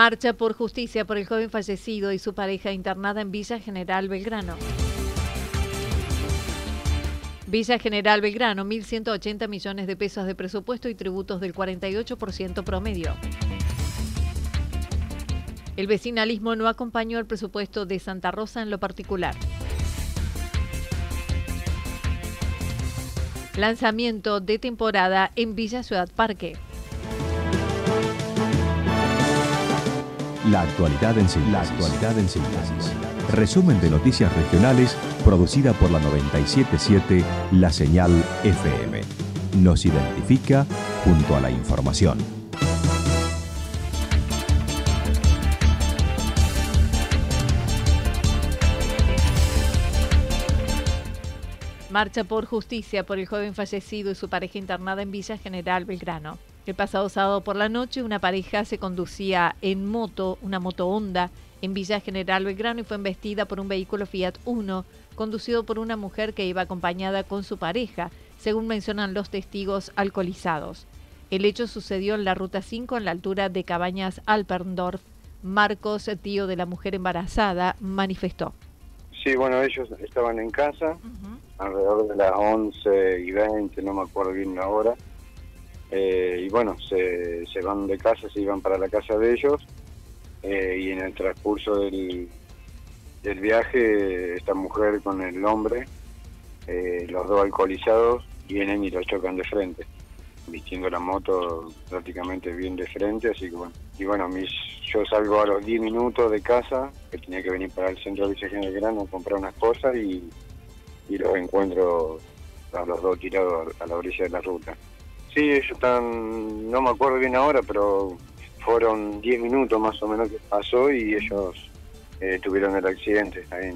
Marcha por justicia por el joven fallecido y su pareja internada en Villa General Belgrano. Villa General Belgrano, 1.180 millones de pesos de presupuesto y tributos del 48% promedio. El vecinalismo no acompañó el presupuesto de Santa Rosa en lo particular. Lanzamiento de temporada en Villa Ciudad Parque. La actualidad en síntesis. Resumen de noticias regionales producida por la 977 La Señal FM. Nos identifica junto a la información. Marcha por justicia por el joven fallecido y su pareja internada en Villa General Belgrano. El pasado sábado por la noche, una pareja se conducía en moto, una moto Honda, en Villa General Belgrano y fue embestida por un vehículo Fiat Uno, conducido por una mujer que iba acompañada con su pareja, según mencionan los testigos alcoholizados. El hecho sucedió en la ruta 5 en la altura de Cabañas Alperndorf. Marcos, tío de la mujer embarazada, manifestó. Sí, bueno, ellos estaban en casa, alrededor de las 11 y 20, no me acuerdo bien la hora. Eh, y bueno, se, se, van de casa, se iban para la casa de ellos. Eh, y en el transcurso del, del, viaje, esta mujer con el hombre, eh, los dos alcoholizados, vienen y los chocan de frente, vistiendo la moto prácticamente bien de frente. Así que bueno, y bueno, mis, yo salgo a los 10 minutos de casa, que tenía que venir para el centro de Vicegión de Grano a comprar unas cosas y y los encuentro a los dos tirados a la orilla de la ruta. Sí, ellos están, no me acuerdo bien ahora, pero fueron 10 minutos más o menos que pasó y ellos eh, tuvieron el accidente. Ahí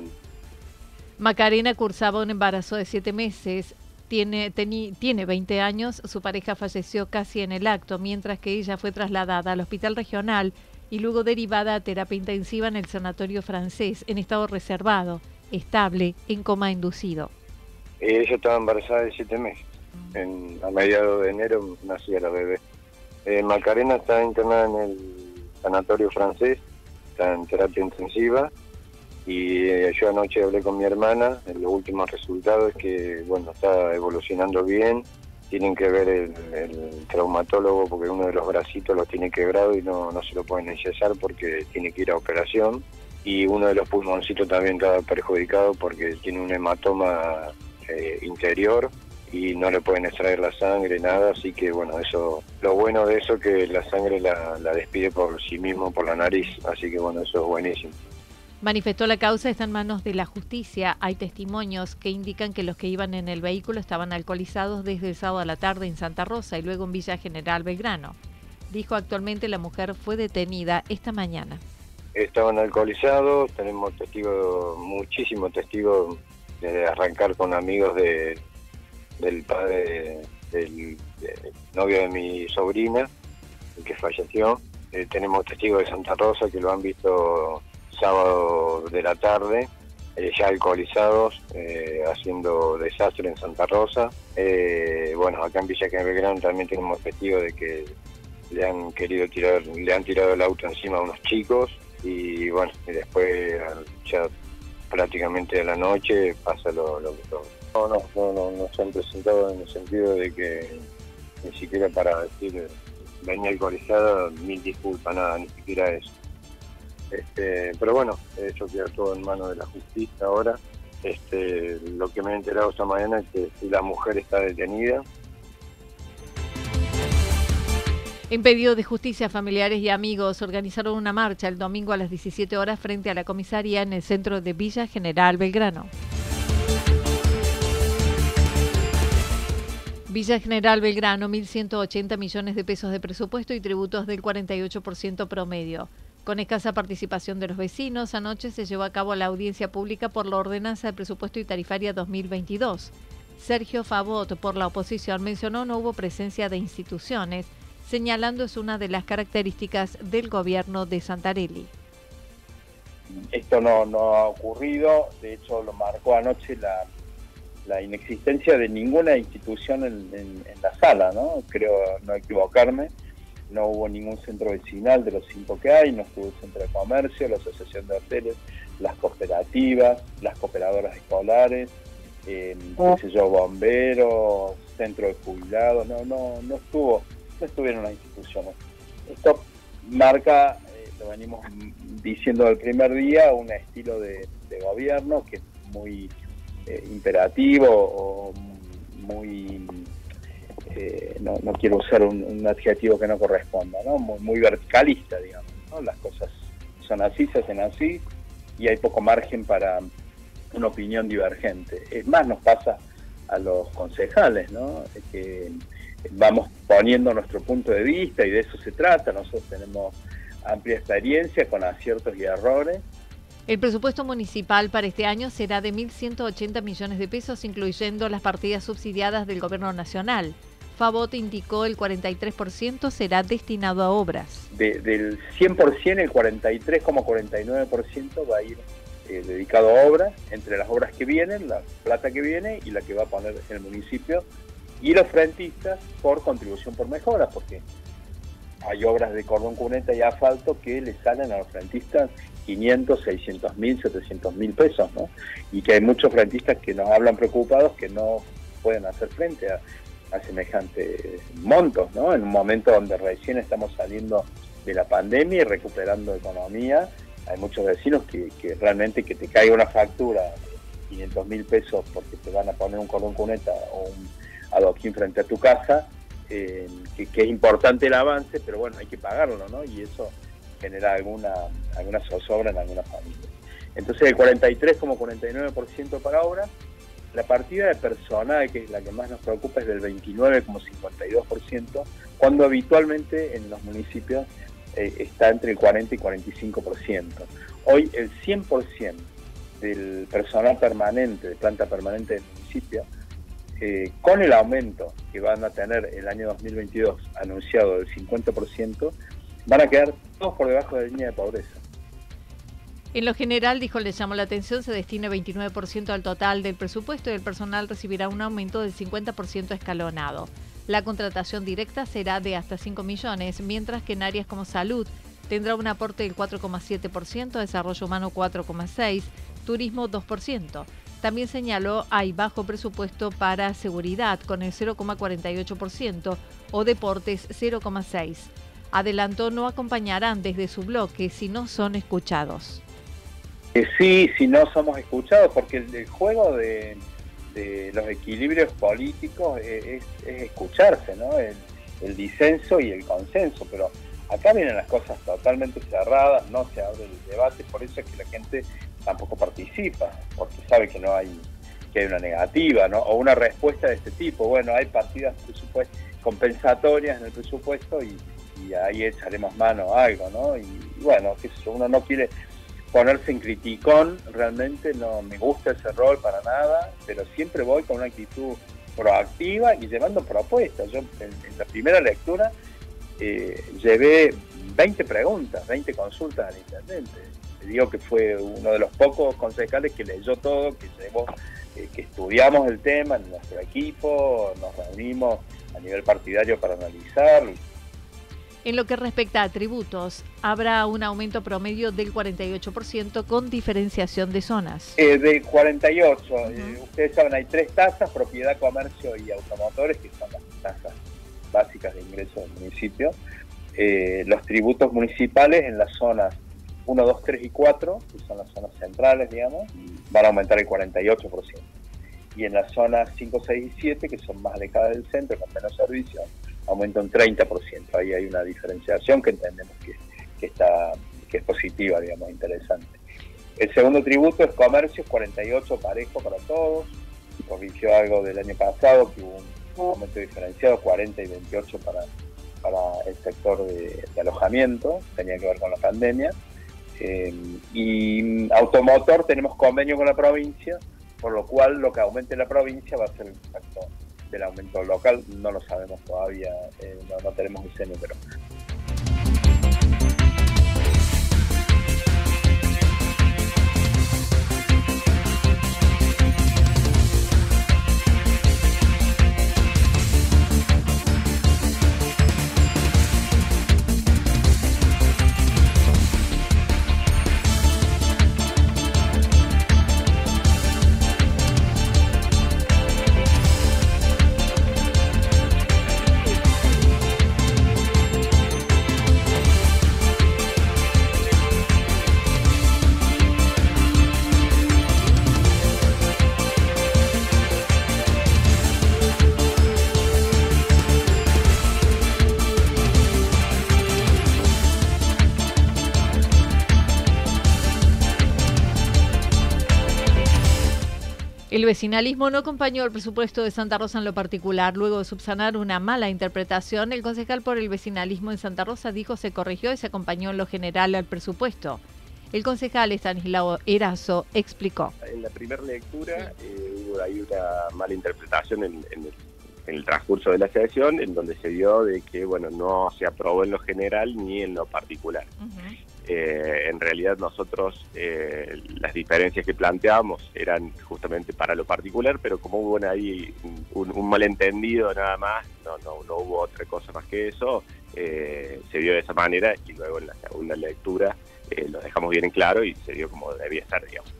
Macarena cursaba un embarazo de 7 meses. Tiene, tiene 20 años, su pareja falleció casi en el acto, mientras que ella fue trasladada al hospital regional y luego derivada a terapia intensiva en el sanatorio francés en estado reservado estable en coma inducido. Ella estaba embarazada de siete meses. En, a mediados de enero nacía la bebé. Eh, Macarena está internada en el sanatorio francés, está en terapia intensiva y eh, yo anoche hablé con mi hermana, los últimos resultados es que bueno está evolucionando bien, tienen que ver el, traumatólogo porque uno de los bracitos lo tiene quebrado y no, no se lo pueden enyesar porque tiene que ir a operación y uno de los pulmoncitos también está perjudicado porque tiene un hematoma eh, interior y no le pueden extraer la sangre, nada, así que bueno, eso, lo bueno de eso es que la sangre la, la despide por sí mismo, por la nariz, así que bueno, eso es buenísimo. Manifestó la causa está en manos de la justicia. Hay testimonios que indican que los que iban en el vehículo estaban alcoholizados desde el sábado a la tarde en Santa Rosa y luego en Villa General Belgrano. Dijo actualmente la mujer fue detenida esta mañana estaban alcoholizados, tenemos testigos, muchísimos testigos de arrancar con amigos de, del padre del, novio de mi sobrina, que falleció. Eh, tenemos testigos de Santa Rosa que lo han visto sábado de la tarde, eh, ya alcoholizados, eh, haciendo desastre en Santa Rosa. bueno, acá en Villa Belgrano también tenemos testigos de que le han querido tirar, le han tirado el auto encima a unos chicos y bueno, y después ya prácticamente a la noche pasa lo, lo que todo. No, no, no, no, se han presentado en el sentido de que ni siquiera para decir venía alcoholizada, mil disculpas, nada, ni siquiera eso. Este, pero bueno, eso queda todo en manos de la justicia ahora. Este, lo que me he enterado esta mañana es que la mujer está detenida, En pedido de justicia, familiares y amigos organizaron una marcha el domingo a las 17 horas frente a la comisaría en el centro de Villa General Belgrano. Villa General Belgrano, 1.180 millones de pesos de presupuesto y tributos del 48% promedio. Con escasa participación de los vecinos, anoche se llevó a cabo la audiencia pública por la ordenanza de presupuesto y tarifaria 2022. Sergio Favot, por la oposición, mencionó no hubo presencia de instituciones señalando es una de las características del gobierno de Santarelli. Esto no, no ha ocurrido, de hecho lo marcó anoche la, la inexistencia de ninguna institución en, la sala, ¿no? Creo no equivocarme. no hubo ningún centro vecinal de los cinco que hay, no estuvo el centro de comercio, la asociación de hoteles, las cooperativas, las cooperadoras escolares, eh, qué sé yo, bomberos, centro de jubilados, no, no, no estuvo, no estuvieron las instituciones. Esto marca, eh, lo venimos diciendo el primer día, un estilo de, gobierno que es muy eh, imperativo o muy eh, no, no, quiero usar un, adjetivo que no corresponda, ¿no? Muy, verticalista, digamos. ¿no? Las cosas son así, se hacen así y hay poco margen para una opinión divergente. Es más, nos pasa a los concejales, ¿no? que vamos poniendo nuestro punto de vista y de eso se trata. Nosotros tenemos amplia experiencia con aciertos y errores. El presupuesto municipal para este año será de 1.180 millones de pesos, incluyendo las partidas subsidiadas del Gobierno Nacional. Favot indicó el 43% será destinado a obras. del 100%, el 43,49% va a ir eh, dedicado a obras, entre las obras que vienen, la plata que viene y la que va a poner el municipio, y los frentistas por contribución por mejora, porque hay obras de cordón cuneta y asfalto que le salen a los frentistas 500, 600 mil, 700 mil pesos, ¿no? Y que hay muchos frentistas que nos hablan preocupados que no pueden hacer frente a, semejantes montos, ¿no? En un momento donde recién estamos saliendo de la pandemia y recuperando economía, hay muchos vecinos que, realmente que te caiga una factura de 500 mil pesos porque te van a poner un cordón cuneta o un adoquín frente a tu casa, eh, que, es importante el avance, pero bueno, hay que pagarlo, ¿no? Y eso genera alguna, alguna zozobra en algunas familias. Entonces el 43 como 49% para obra, la partida de personal, que es la que más nos preocupa, es del 29,52%, cuando habitualmente en los municipios eh, está entre el 40 y 45%. Hoy el 100% del personal permanente, de planta permanente del municipio, eh, con el aumento que van a tener el año 2022 anunciado del 50%, van a quedar todos por debajo de la línea de pobreza. En lo general, dijo, le llamó la atención, se destina 29% al total del presupuesto y el personal recibirá un aumento del 50% escalonado. La contratación directa será de hasta 5 millones, mientras que en áreas como salud tendrá un aporte del 4,7%, desarrollo humano 4,6%, turismo 2%. También señaló hay bajo presupuesto para seguridad con el 0,48% o deportes 0,6%. Adelantó no acompañarán desde su bloque si no son escuchados sí, si no somos escuchados, porque el, juego de, los equilibrios políticos es, escucharse, ¿no? El, disenso y el consenso, pero acá vienen las cosas totalmente cerradas, no se abre el debate, por eso es que la gente tampoco participa, porque sabe que no hay que hay una negativa, ¿no? O una respuesta de este tipo. Bueno, hay partidas compensatorias en el presupuesto y, ahí echaremos mano a algo, ¿no? Y, bueno, que uno no quiere ponerse en criticón, realmente no me gusta ese rol para nada, pero siempre voy con una actitud proactiva y llevando propuestas. Yo en, la primera lectura eh, llevé 20 preguntas, 20 consultas al intendente. Le digo que fue uno de los pocos concejales que leyó todo, que llevó, eh, que estudiamos el tema en nuestro equipo, nos reunimos a nivel partidario para analizarlo en lo que respecta a tributos, habrá un aumento promedio del 48% con diferenciación de zonas. Eh, de 48, eh, ustedes saben, hay tres tasas, propiedad, comercio y automotores, que son las tasas básicas de ingreso del municipio. Eh, los tributos municipales en las zonas 1, 2, 3 y 4, que son las zonas centrales, digamos, van a aumentar el 48%. Y en las zonas 5, 6 y 7, que son más alejadas del centro, con menos servicios, aumenta un 30%. Ahí hay una diferenciación que entendemos que, está que es positiva, digamos, interesante. El segundo tributo es comercio, 48 parejo para todos. Corrigió algo del año pasado, que hubo un aumento diferenciado, 40 y 28 para, para el sector de, alojamiento, tenía que ver con la pandemia. Eh, y automotor tenemos convenio con la provincia, por lo cual lo que aumente la provincia va a ser el factor del aumento local no lo sabemos todavía, eh, no, no tenemos ese número. El vecinalismo no acompañó el presupuesto de Santa Rosa en lo particular. Luego de subsanar una mala interpretación, el concejal por el vecinalismo en Santa Rosa dijo se corrigió y se acompañó en lo general al presupuesto. El concejal Estanislao Erazo explicó. En la primera lectura eh, hubo ahí una mala interpretación en, el, transcurso de la sesión, en donde se dio de que bueno no se aprobó en lo general ni en lo particular. Eh, en realidad nosotros eh, las diferencias que planteábamos eran justamente para lo particular, pero como hubo ahí un, malentendido nada más, no, no, no, hubo otra cosa más que eso, se dio de esa manera y luego en la segunda lectura eh, lo dejamos bien en claro y se dio como debía ser, digamos.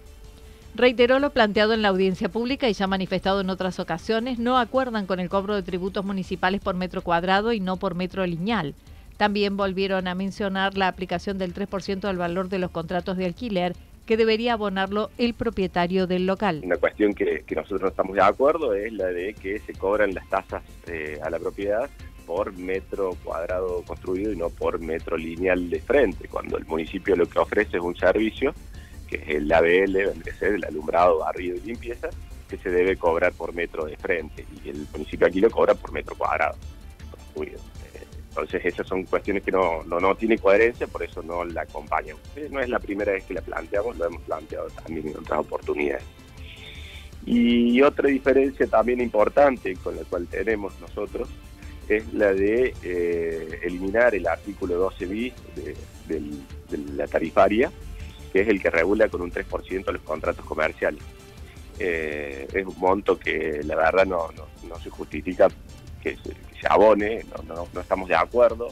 Reiteró lo planteado en la audiencia pública y ya manifestado en otras ocasiones, no acuerdan con el cobro de tributos municipales por metro cuadrado y no por metro lineal. También volvieron a mencionar la aplicación del 3% del valor de los contratos de alquiler que debería abonarlo el propietario del local. Una cuestión que, nosotros no estamos de acuerdo es la de que se cobran las tasas eh, a la propiedad por metro cuadrado construido y no por metro lineal de frente, cuando el municipio lo que ofrece es un servicio, que es el ABL, vendría el alumbrado, barrido y limpieza, que se debe cobrar por metro de frente, y el municipio aquí lo cobra por metro cuadrado construido. Entonces esas son cuestiones que no, no, no tienen coherencia, por eso no la acompañan. No es la primera vez que la planteamos, lo hemos planteado también en otras oportunidades. Y otra diferencia también importante con la cual tenemos nosotros es la de eh, eliminar el artículo 12 bis de, la tarifaria, que es el que regula con un 3% los contratos comerciales. Eh, es un monto que la verdad no, no, se justifica que se, abone, no, no estamos de acuerdo.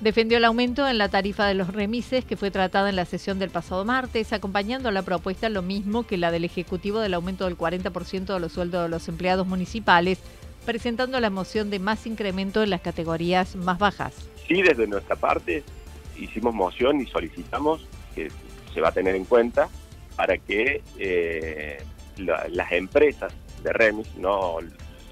Defendió el aumento en la tarifa de los remises que fue tratada en la sesión del pasado martes, acompañando la propuesta lo mismo que la del Ejecutivo del aumento del 40% de los sueldos de los empleados municipales presentando la moción de más incremento en las categorías más bajas. Sí, desde nuestra parte hicimos moción y solicitamos que se va a tener en cuenta para que eh, las empresas de remis, no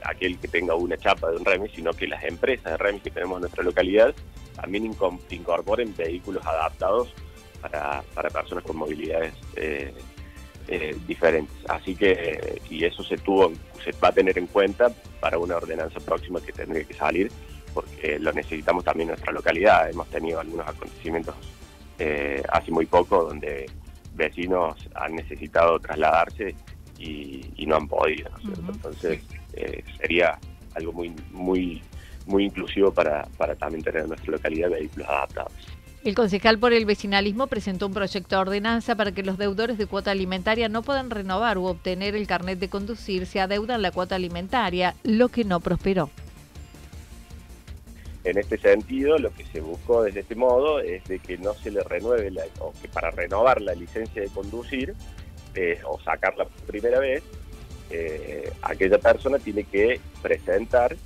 aquel que tenga una chapa de un remis, sino que las empresas de remis que tenemos en nuestra localidad también incorporen vehículos adaptados para, personas con movilidades eh, eh, diferentes. Así que, y eso se tuvo, se va a tener en cuenta para una ordenanza próxima que tendría que salir, porque lo necesitamos también en nuestra localidad. Hemos tenido algunos acontecimientos eh, hace muy poco donde vecinos han necesitado trasladarse y, no han podido, Entonces eh, sería algo muy, muy, muy inclusivo para, para también tener en nuestra localidad vehículos adaptados. El concejal por el vecinalismo presentó un proyecto de ordenanza para que los deudores de cuota alimentaria no puedan renovar u obtener el carnet de conducir si adeudan la cuota alimentaria, lo que no prosperó. En este sentido, lo que se buscó desde este modo es de que no se le renueve, la, o que para renovar la licencia de conducir eh, o sacarla por primera vez, eh, aquella persona tiene que presentar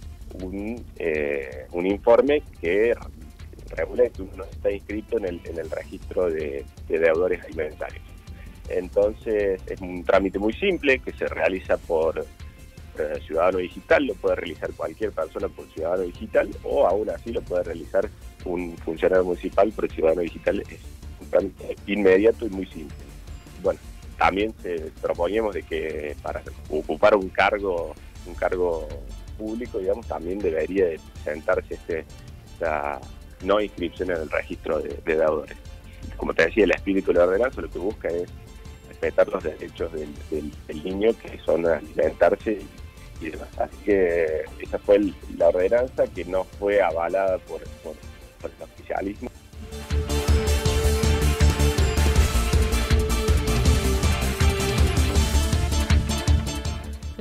un, eh, un informe que regula que uno está inscrito en el, en el registro de, deudores alimentarios. Entonces es un trámite muy simple que se realiza por eh, ciudadano digital, lo puede realizar cualquier persona por ciudadano digital o aún así lo puede realizar un funcionario municipal por ciudadano digital. Es un trámite inmediato y muy simple. Bueno, también proponíamos de que para ocupar un cargo, un cargo público, digamos, también debería de presentarse este, esta no inscripción en el registro de, deudores. Como te decía, el espíritu de la ordenanza lo que busca es respetar los derechos del, niño, que son alimentarse y, demás. Así que esa fue la ordenanza que no fue avalada por, por el oficialismo.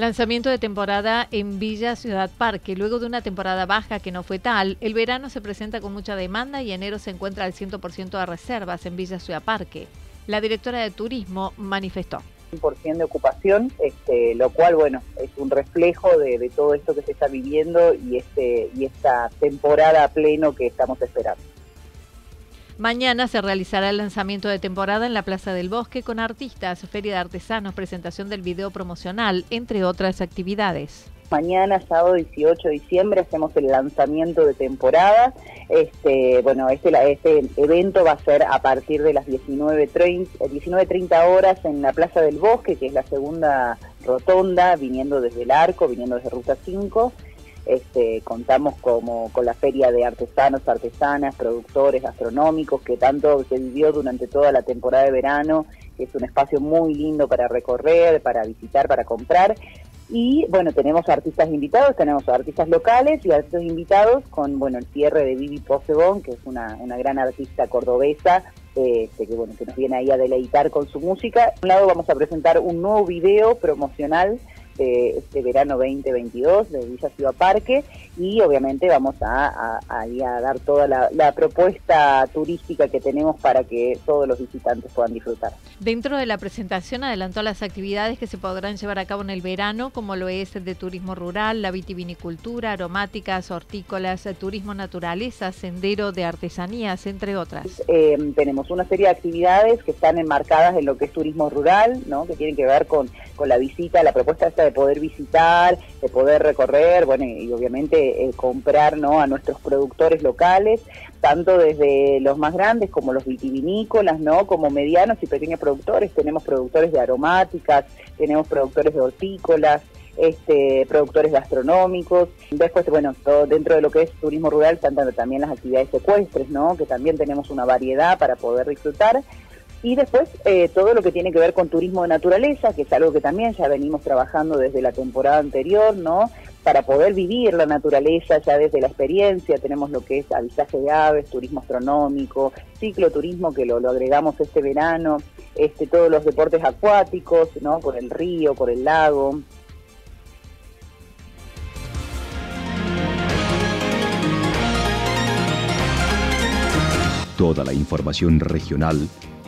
Lanzamiento de temporada en Villa Ciudad Parque. Luego de una temporada baja que no fue tal, el verano se presenta con mucha demanda y enero se encuentra al 100% de reservas en Villa Ciudad Parque. La directora de turismo manifestó. 100% de ocupación, este, lo cual, bueno, es un reflejo de, todo esto que se está viviendo y, este, y esta temporada pleno que estamos esperando. Mañana se realizará el lanzamiento de temporada en la Plaza del Bosque con artistas, feria de artesanos, presentación del video promocional, entre otras actividades. Mañana, sábado 18 de diciembre, hacemos el lanzamiento de temporada. Este, bueno, este, este evento va a ser a partir de las 19.30 19 horas en la Plaza del Bosque, que es la segunda rotonda, viniendo desde el arco, viniendo desde Ruta 5. Este, contamos como, con la feria de artesanos, artesanas, productores gastronómicos, que tanto se vivió durante toda la temporada de verano, es un espacio muy lindo para recorrer, para visitar, para comprar. Y bueno, tenemos artistas invitados, tenemos artistas locales y artistas invitados con bueno el cierre de Vivi Posebón, que es una, una gran artista cordobesa este, que bueno que nos viene ahí a deleitar con su música. Por un lado vamos a presentar un nuevo video promocional este, este verano 2022 de Villa Ciudad Parque y obviamente vamos a, a, dar toda la, propuesta turística que tenemos para que todos los visitantes puedan disfrutar. Dentro de la presentación adelantó las actividades que se podrán llevar a cabo en el verano, como lo es el de turismo rural, la vitivinicultura, aromáticas, hortícolas, turismo naturaleza, sendero de artesanías, entre otras. Eh, tenemos una serie de actividades que están enmarcadas en lo que es turismo rural, ¿no? que tienen que ver con, con la visita, la propuesta esta de poder visitar, de poder recorrer, bueno, y obviamente eh, comprar ¿no? a nuestros productores locales, tanto desde los más grandes como los vitivinícolas, ¿no? como medianos y pequeños productores. Tenemos productores de aromáticas, tenemos productores de hortícolas, este, productores gastronómicos. Después, bueno, todo dentro de lo que es turismo rural están también las actividades secuestres, ¿no? que también tenemos una variedad para poder disfrutar. Y después eh, todo lo que tiene que ver con turismo de naturaleza, que es algo que también ya venimos trabajando desde la temporada anterior, ¿no? Para poder vivir la naturaleza ya desde la experiencia, tenemos lo que es avisaje de aves, turismo astronómico, cicloturismo que lo, lo agregamos este verano, este, todos los deportes acuáticos, ¿no? Por el río, por el lago. Toda la información regional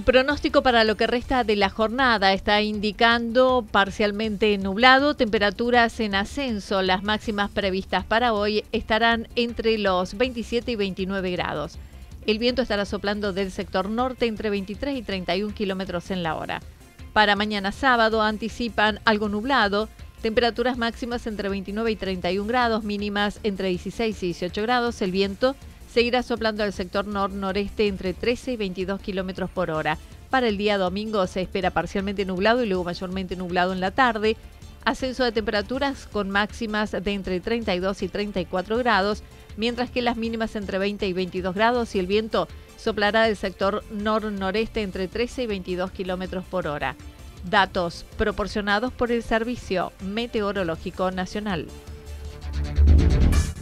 El pronóstico para lo que resta de la jornada está indicando parcialmente nublado, temperaturas en ascenso. Las máximas previstas para hoy estarán entre los 27 y 29 grados. El viento estará soplando del sector norte entre 23 y 31 kilómetros en la hora. Para mañana sábado anticipan algo nublado, temperaturas máximas entre 29 y 31 grados, mínimas entre 16 y 18 grados. El viento seguirá soplando al sector nor-noreste entre 13 y 22 kilómetros por hora. Para el día domingo se espera parcialmente nublado y luego mayormente nublado en la tarde. Ascenso de temperaturas con máximas de entre 32 y 34 grados, mientras que las mínimas entre 20 y 22 grados y el viento soplará del sector nor-noreste entre 13 y 22 kilómetros por hora. Datos proporcionados por el Servicio Meteorológico Nacional.